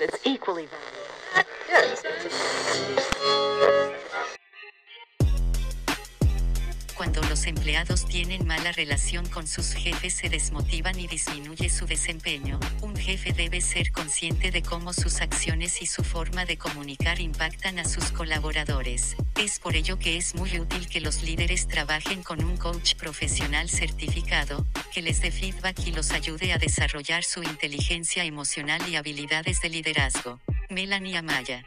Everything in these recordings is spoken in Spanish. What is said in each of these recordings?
It's equally valid. Los empleados tienen mala relación con sus jefes se desmotivan y disminuye su desempeño, un jefe debe ser consciente de cómo sus acciones y su forma de comunicar impactan a sus colaboradores. Es por ello que es muy útil que los líderes trabajen con un coach profesional certificado, que les dé feedback y los ayude a desarrollar su inteligencia emocional y habilidades de liderazgo. Melanie Amaya.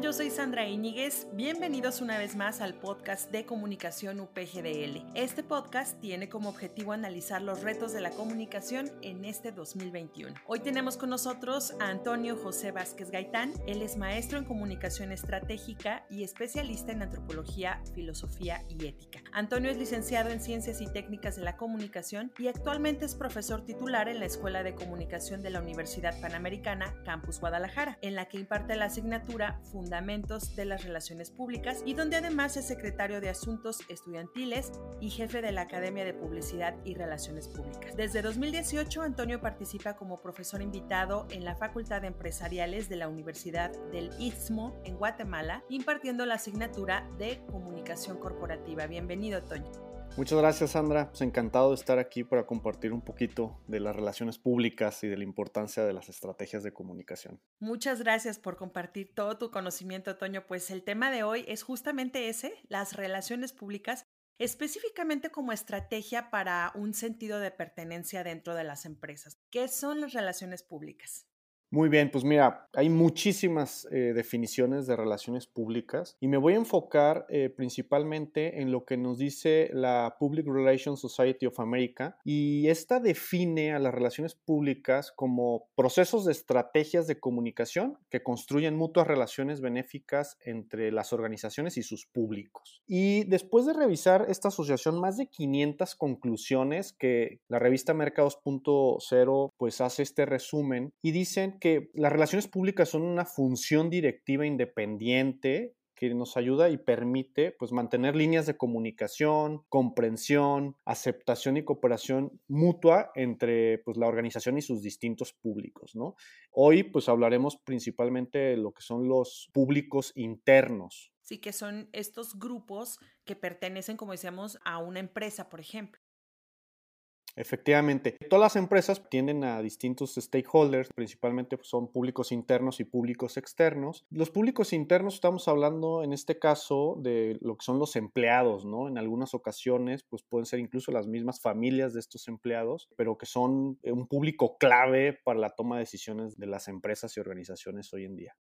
Yo soy Sandra Íñiguez. Bienvenidos una vez más al podcast de comunicación UPGDL. Este podcast tiene como objetivo analizar los retos de la comunicación en este 2021. Hoy tenemos con nosotros a Antonio José Vázquez Gaitán. Él es maestro en comunicación estratégica y especialista en antropología, filosofía y ética. Antonio es licenciado en Ciencias y Técnicas de la Comunicación y actualmente es profesor titular en la Escuela de Comunicación de la Universidad Panamericana, Campus Guadalajara, en la que imparte la asignatura Fundamentos de las Relaciones Públicas y donde además es secretario de Asuntos Estudiantiles y jefe de la Academia de Publicidad y Relaciones Públicas. Desde 2018, Antonio participa como profesor invitado en la Facultad de Empresariales de la Universidad del Istmo en Guatemala, impartiendo la asignatura de Comunicación Corporativa. Bienvenido, Toño. Muchas gracias, Sandra. Pues encantado de estar aquí para compartir un poquito de las relaciones públicas y de la importancia de las estrategias de comunicación. Muchas gracias por compartir todo tu conocimiento, Toño. Pues el tema de hoy es justamente ese, las relaciones públicas, específicamente como estrategia para un sentido de pertenencia dentro de las empresas. ¿Qué son las relaciones públicas? Muy bien, pues mira, hay muchísimas eh, definiciones de relaciones públicas y me voy a enfocar eh, principalmente en lo que nos dice la Public Relations Society of America y esta define a las relaciones públicas como procesos de estrategias de comunicación que construyen mutuas relaciones benéficas entre las organizaciones y sus públicos. Y después de revisar esta asociación, más de 500 conclusiones que la revista Mercados.0 pues hace este resumen y dicen que las relaciones públicas son una función directiva independiente que nos ayuda y permite pues mantener líneas de comunicación, comprensión, aceptación y cooperación mutua entre pues la organización y sus distintos públicos, ¿no? Hoy pues hablaremos principalmente de lo que son los públicos internos. Sí, que son estos grupos que pertenecen, como decíamos, a una empresa, por ejemplo. Efectivamente, todas las empresas tienden a distintos stakeholders, principalmente pues, son públicos internos y públicos externos. Los públicos internos estamos hablando en este caso de lo que son los empleados, ¿no? En algunas ocasiones pues pueden ser incluso las mismas familias de estos empleados, pero que son eh, un público clave para la toma de decisiones de las empresas y organizaciones hoy en día.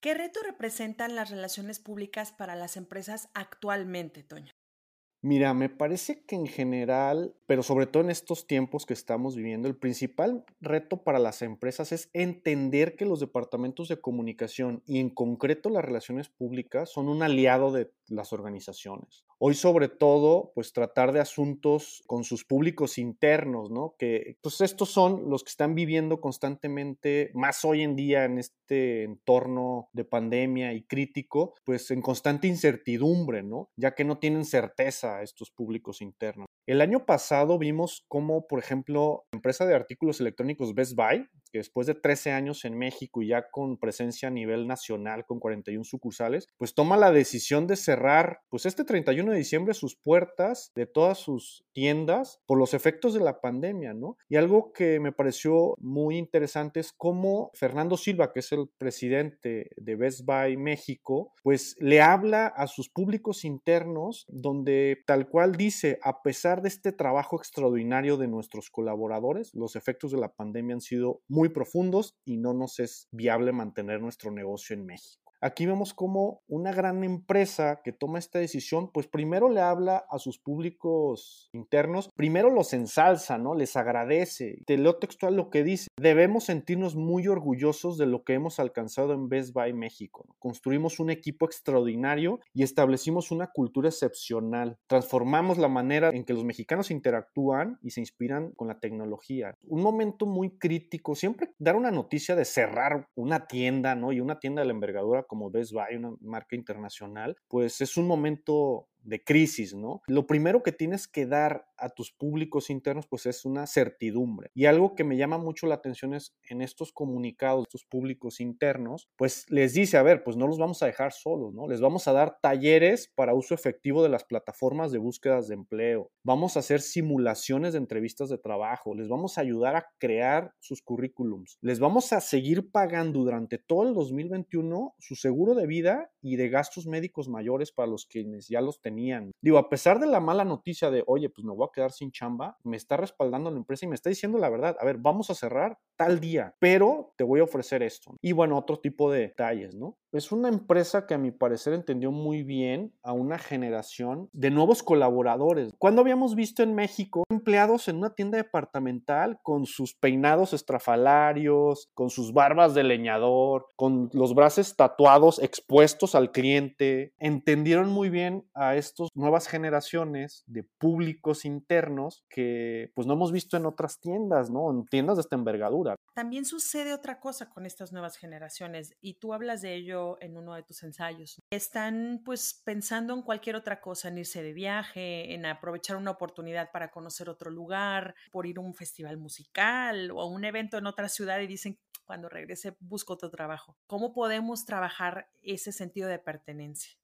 ¿Qué reto representan las relaciones públicas para las empresas actualmente, Toño? Mira, me parece que en general, pero sobre todo en estos tiempos que estamos viviendo, el principal reto para las empresas es entender que los departamentos de comunicación y en concreto las relaciones públicas son un aliado de las organizaciones. Hoy sobre todo, pues tratar de asuntos con sus públicos internos, ¿no? Que pues estos son los que están viviendo constantemente, más hoy en día en este entorno de pandemia y crítico, pues en constante incertidumbre, ¿no? Ya que no tienen certeza estos públicos internos. El año pasado vimos cómo, por ejemplo, la empresa de artículos electrónicos Best Buy, que después de 13 años en México y ya con presencia a nivel nacional con 41 sucursales, pues toma la decisión de cerrar, pues este 31 de diciembre sus puertas de todas sus tiendas por los efectos de la pandemia, ¿no? Y algo que me pareció muy interesante es cómo Fernando Silva, que es el presidente de Best Buy México, pues le habla a sus públicos internos donde tal cual dice, a pesar de este trabajo extraordinario de nuestros colaboradores, los efectos de la pandemia han sido muy profundos y no nos es viable mantener nuestro negocio en México. Aquí vemos como una gran empresa que toma esta decisión, pues primero le habla a sus públicos internos, primero los ensalza, ¿no? Les agradece. Te leo textual lo que dice. Debemos sentirnos muy orgullosos de lo que hemos alcanzado en Best Buy México. Construimos un equipo extraordinario y establecimos una cultura excepcional. Transformamos la manera en que los mexicanos interactúan y se inspiran con la tecnología. Un momento muy crítico, siempre dar una noticia de cerrar una tienda, ¿no? Y una tienda de la envergadura como Best Buy, una marca internacional, pues es un momento de crisis, ¿no? Lo primero que tienes que dar a tus públicos internos, pues es una certidumbre. Y algo que me llama mucho la atención es en estos comunicados, estos públicos internos, pues les dice, a ver, pues no los vamos a dejar solos, ¿no? Les vamos a dar talleres para uso efectivo de las plataformas de búsquedas de empleo. Vamos a hacer simulaciones de entrevistas de trabajo. Les vamos a ayudar a crear sus currículums. Les vamos a seguir pagando durante todo el 2021 su seguro de vida y de gastos médicos mayores para los quienes ya los tenían. Digo, a pesar de la mala noticia de, oye, pues me voy a quedar sin chamba, me está respaldando la empresa y me está diciendo la verdad. A ver, vamos a cerrar tal día, pero te voy a ofrecer esto. Y bueno, otro tipo de detalles, ¿no? Es una empresa que a mi parecer entendió muy bien a una generación de nuevos colaboradores. Cuando habíamos visto en México empleados en una tienda departamental con sus peinados estrafalarios, con sus barbas de leñador, con los brazos tatuados expuestos al cliente, entendieron muy bien a estas nuevas generaciones de públicos internos que pues no hemos visto en otras tiendas, ¿no? En tiendas de esta envergadura. También sucede otra cosa con estas nuevas generaciones y tú hablas de ello en uno de tus ensayos. Están pues pensando en cualquier otra cosa, en irse de viaje, en aprovechar una oportunidad para conocer otro lugar, por ir a un festival musical o a un evento en otra ciudad y dicen, cuando regrese busco otro trabajo. ¿Cómo podemos trabajar ese sentido de pertenencia?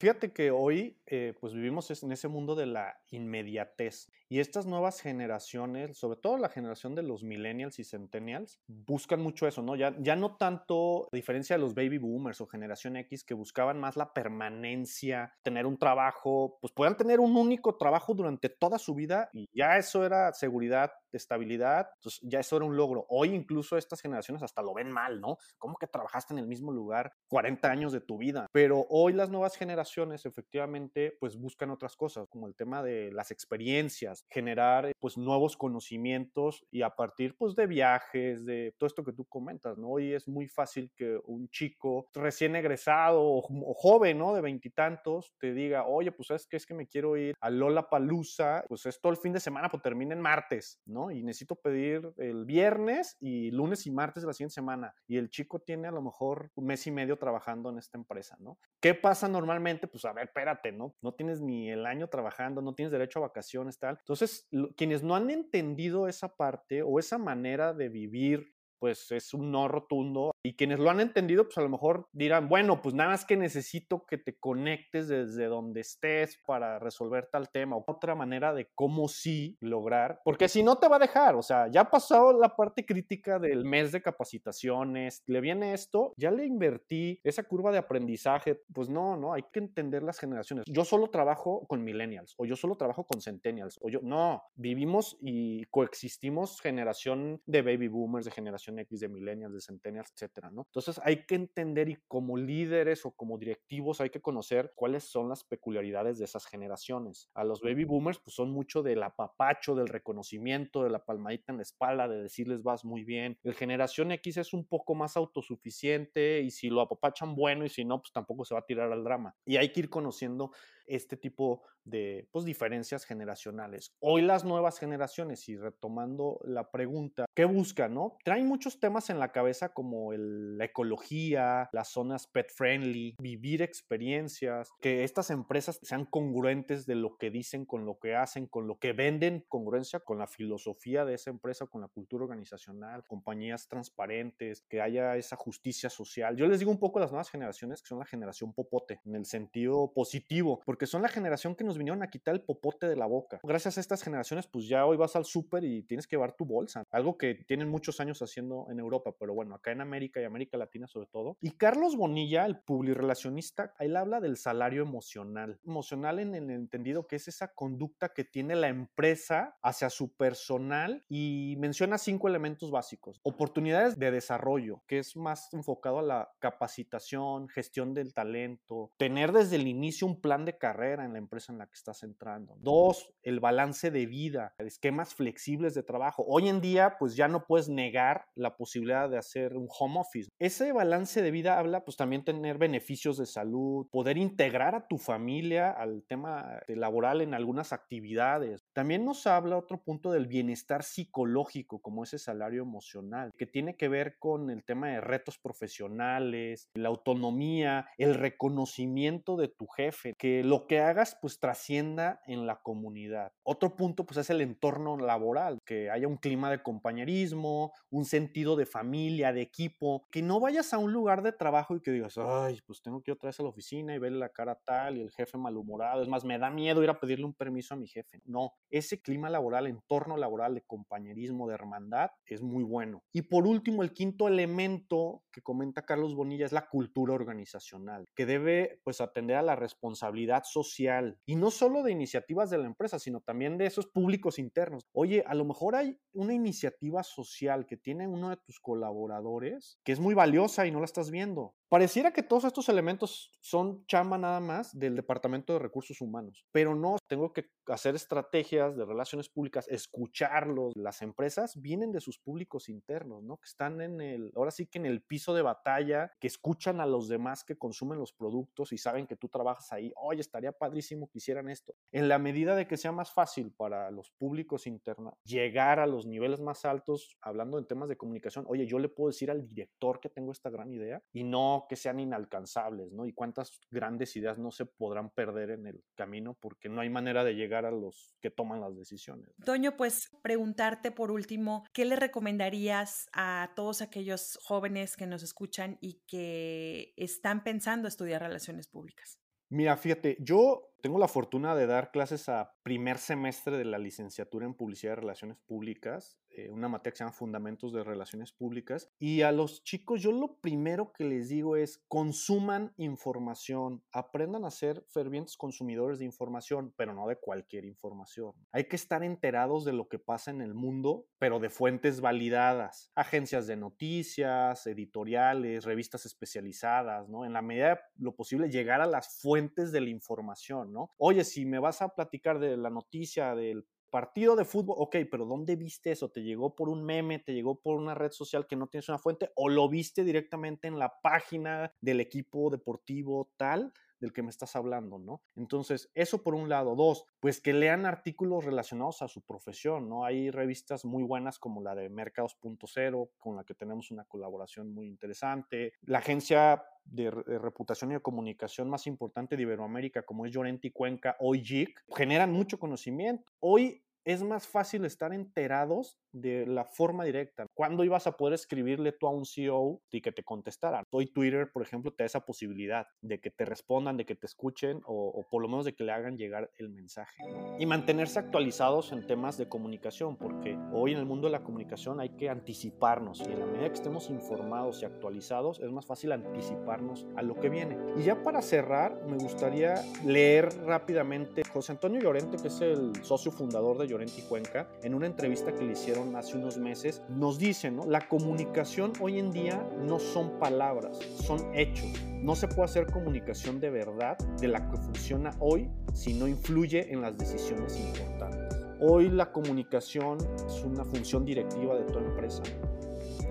Fíjate que hoy eh, pues vivimos en ese mundo de la inmediatez y estas nuevas generaciones, sobre todo la generación de los millennials y centennials, buscan mucho eso, ¿no? Ya, ya no tanto, a diferencia de los baby boomers o generación X que buscaban más la permanencia, tener un trabajo, pues puedan tener un único trabajo durante toda su vida y ya eso era seguridad, estabilidad, entonces ya eso era un logro. Hoy incluso estas generaciones hasta lo ven mal, ¿no? ¿Cómo que trabajaste en el mismo lugar 40 años de tu vida? Pero hoy las nuevas generaciones efectivamente pues buscan otras cosas, como el tema de las experiencias, generar pues nuevos conocimientos y a partir pues de viajes, de todo esto que tú comentas, ¿no? Hoy es muy fácil que un chico recién egresado o, joven, ¿no? De veintitantos te diga, oye, pues sabes que es que me quiero ir a Lola Palusa, pues es todo el fin de semana, pues termina en martes, ¿no? Y necesito pedir el viernes y lunes y martes de la siguiente semana. Y el chico tiene a lo mejor un mes y medio trabajando en esta empresa, ¿no? ¿Qué pasa normalmente? Pues a ver, espérate, ¿no? No tienes ni el año trabajando, no tienes derecho a vacaciones, tal. Entonces, quienes no han entendido esa parte o esa manera de vivir pues es un no rotundo. Y quienes lo han entendido, pues a lo mejor dirán, bueno, pues nada más que necesito que te conectes desde donde estés para resolver tal tema o otra manera de cómo sí lograr, porque si no te va a dejar, o sea, ya ha pasado la parte crítica del mes de capacitaciones, le viene esto, ya le invertí esa curva de aprendizaje, pues no, no, hay que entender las generaciones. Yo solo trabajo con millennials o yo solo trabajo con centennials o yo, no, vivimos y coexistimos generación de baby boomers, de generación X, de millennials, de centennials, etcétera, ¿no? Entonces hay que entender y como líderes o como directivos hay que conocer cuáles son las peculiaridades de esas generaciones. A los baby boomers pues son mucho del apapacho, del reconocimiento, de la palmadita en la espalda, de decirles vas muy bien. El generación X es un poco más autosuficiente y si lo apapachan bueno y si no pues tampoco se va a tirar al drama. Y hay que ir conociendo este tipo de pues, diferencias generacionales. Hoy las nuevas generaciones, y retomando la pregunta, ¿qué buscan? No? Traen muchos temas en la cabeza como la ecología, las zonas pet friendly, vivir experiencias, que estas empresas sean congruentes de lo que dicen con lo que hacen, con lo que venden, congruencia con la filosofía de esa empresa, con la cultura organizacional, compañías transparentes, que haya esa justicia social. Yo les digo un poco a las nuevas generaciones que son la generación popote, en el sentido positivo, porque son la generación que nos vinieron a quitar el popote de la boca. Gracias a estas generaciones, pues ya hoy vas al súper y tienes que llevar tu bolsa. Algo que tienen muchos años haciendo en Europa, pero bueno, acá en América y América Latina sobre todo. Y Carlos Bonilla, el publirelacionista, él habla del salario emocional. Emocional en el entendido que es esa conducta que tiene la empresa hacia su personal y menciona cinco elementos básicos. Oportunidades de desarrollo, que es más enfocado a la capacitación, gestión del talento, tener desde el inicio un plan de carrera en la empresa en la que estás entrando. Dos, el balance de vida, esquemas flexibles de trabajo. Hoy en día, pues ya no puedes negar la posibilidad de hacer un home office. Ese balance de vida habla, pues también tener beneficios de salud, poder integrar a tu familia al tema laboral en algunas actividades. También nos habla otro punto del bienestar psicológico, como ese salario emocional, que tiene que ver con el tema de retos profesionales, la autonomía, el reconocimiento de tu jefe, que lo que hagas pues trascienda en la comunidad. Otro punto pues es el entorno laboral, que haya un clima de compañerismo, un sentido de familia, de equipo, que no vayas a un lugar de trabajo y que digas, ay, pues tengo que ir otra vez a la oficina y verle la cara tal y el jefe malhumorado. Es más, me da miedo ir a pedirle un permiso a mi jefe. No, ese clima laboral, entorno laboral de compañerismo, de hermandad, es muy bueno. Y por último, el quinto elemento que comenta Carlos Bonilla es la cultura organizacional, que debe pues atender a la responsabilidad social y no solo de iniciativas de la empresa, sino también de esos públicos internos. Oye, a lo mejor hay una iniciativa social que tiene uno de tus colaboradores que es muy valiosa y no la estás viendo. Pareciera que todos estos elementos son chamba nada más del Departamento de Recursos Humanos, pero no, tengo que hacer estrategias de relaciones públicas, escucharlos. Las empresas vienen de sus públicos internos, ¿no? Que están en el, ahora sí que en el piso de batalla, que escuchan a los demás que consumen los productos y saben que tú trabajas ahí. Oye, estaría padrísimo que hicieran esto. En la medida de que sea más fácil para los públicos internos llegar a los niveles más altos, hablando en temas de comunicación, oye, yo le puedo decir al director que tengo esta gran idea y no que sean inalcanzables, ¿no? Y cuántas grandes ideas no se podrán perder en el camino porque no hay manera de llegar a los que toman las decisiones. Toño, pues preguntarte por último, ¿qué le recomendarías a todos aquellos jóvenes que nos escuchan y que están pensando estudiar relaciones públicas? Mira, fíjate, yo tengo la fortuna de dar clases a primer semestre de la licenciatura en Publicidad y Relaciones Públicas, eh, una materia que se llama Fundamentos de Relaciones Públicas. Y a los chicos yo lo primero que les digo es consuman información, aprendan a ser fervientes consumidores de información, pero no de cualquier información. Hay que estar enterados de lo que pasa en el mundo, pero de fuentes validadas, agencias de noticias, editoriales, revistas especializadas, ¿no? En la medida de lo posible llegar a las fuentes de la información ¿no? Oye, si me vas a platicar de la noticia del partido de fútbol, ok, pero ¿dónde viste eso? ¿Te llegó por un meme? ¿Te llegó por una red social que no tienes una fuente? ¿O lo viste directamente en la página del equipo deportivo tal? Del que me estás hablando, ¿no? Entonces, eso por un lado. Dos, pues que lean artículos relacionados a su profesión, ¿no? Hay revistas muy buenas como la de Mercados.0, con la que tenemos una colaboración muy interesante. La agencia de, reputación y de comunicación más importante de Iberoamérica, como es Llorente Cuenca, hoy JIC, generan mucho conocimiento. Hoy es más fácil estar enterados de la forma directa. ¿Cuándo ibas a poder escribirle tú a un CEO y que te contestaran? Hoy Twitter, por ejemplo, te da esa posibilidad de que te respondan, de que te escuchen o, por lo menos de que le hagan llegar el mensaje. Y mantenerse actualizados en temas de comunicación, porque hoy en el mundo de la comunicación hay que anticiparnos y en la medida que estemos informados y actualizados es más fácil anticiparnos a lo que viene. Y ya para cerrar, me gustaría leer rápidamente José Antonio Llorente, que es el socio fundador de Llorente y Cuenca, en una entrevista que le hicieron hace unos meses, nos dicen, ¿no? La comunicación hoy en día no son palabras, son hechos. No se puede hacer comunicación de verdad de la que funciona hoy si no influye en las decisiones importantes. Hoy la comunicación es una función directiva de toda empresa.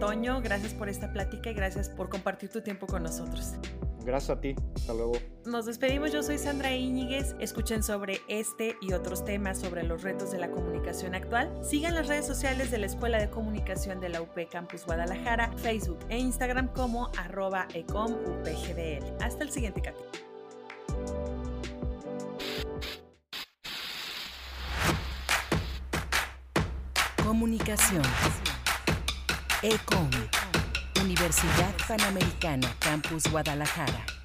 Toño, gracias por esta plática y gracias por compartir tu tiempo con nosotros. Gracias a ti. Hasta luego. Nos despedimos. Yo soy Sandra Íñiguez. Escuchen sobre este y otros temas sobre los retos de la comunicación actual. Sigan las redes sociales de la Escuela de Comunicación de la UP Campus Guadalajara, Facebook e Instagram como arroba ecomupgdl. Hasta el siguiente capítulo. Comunicación. ECOM. Universidad Panamericana, Campus Guadalajara.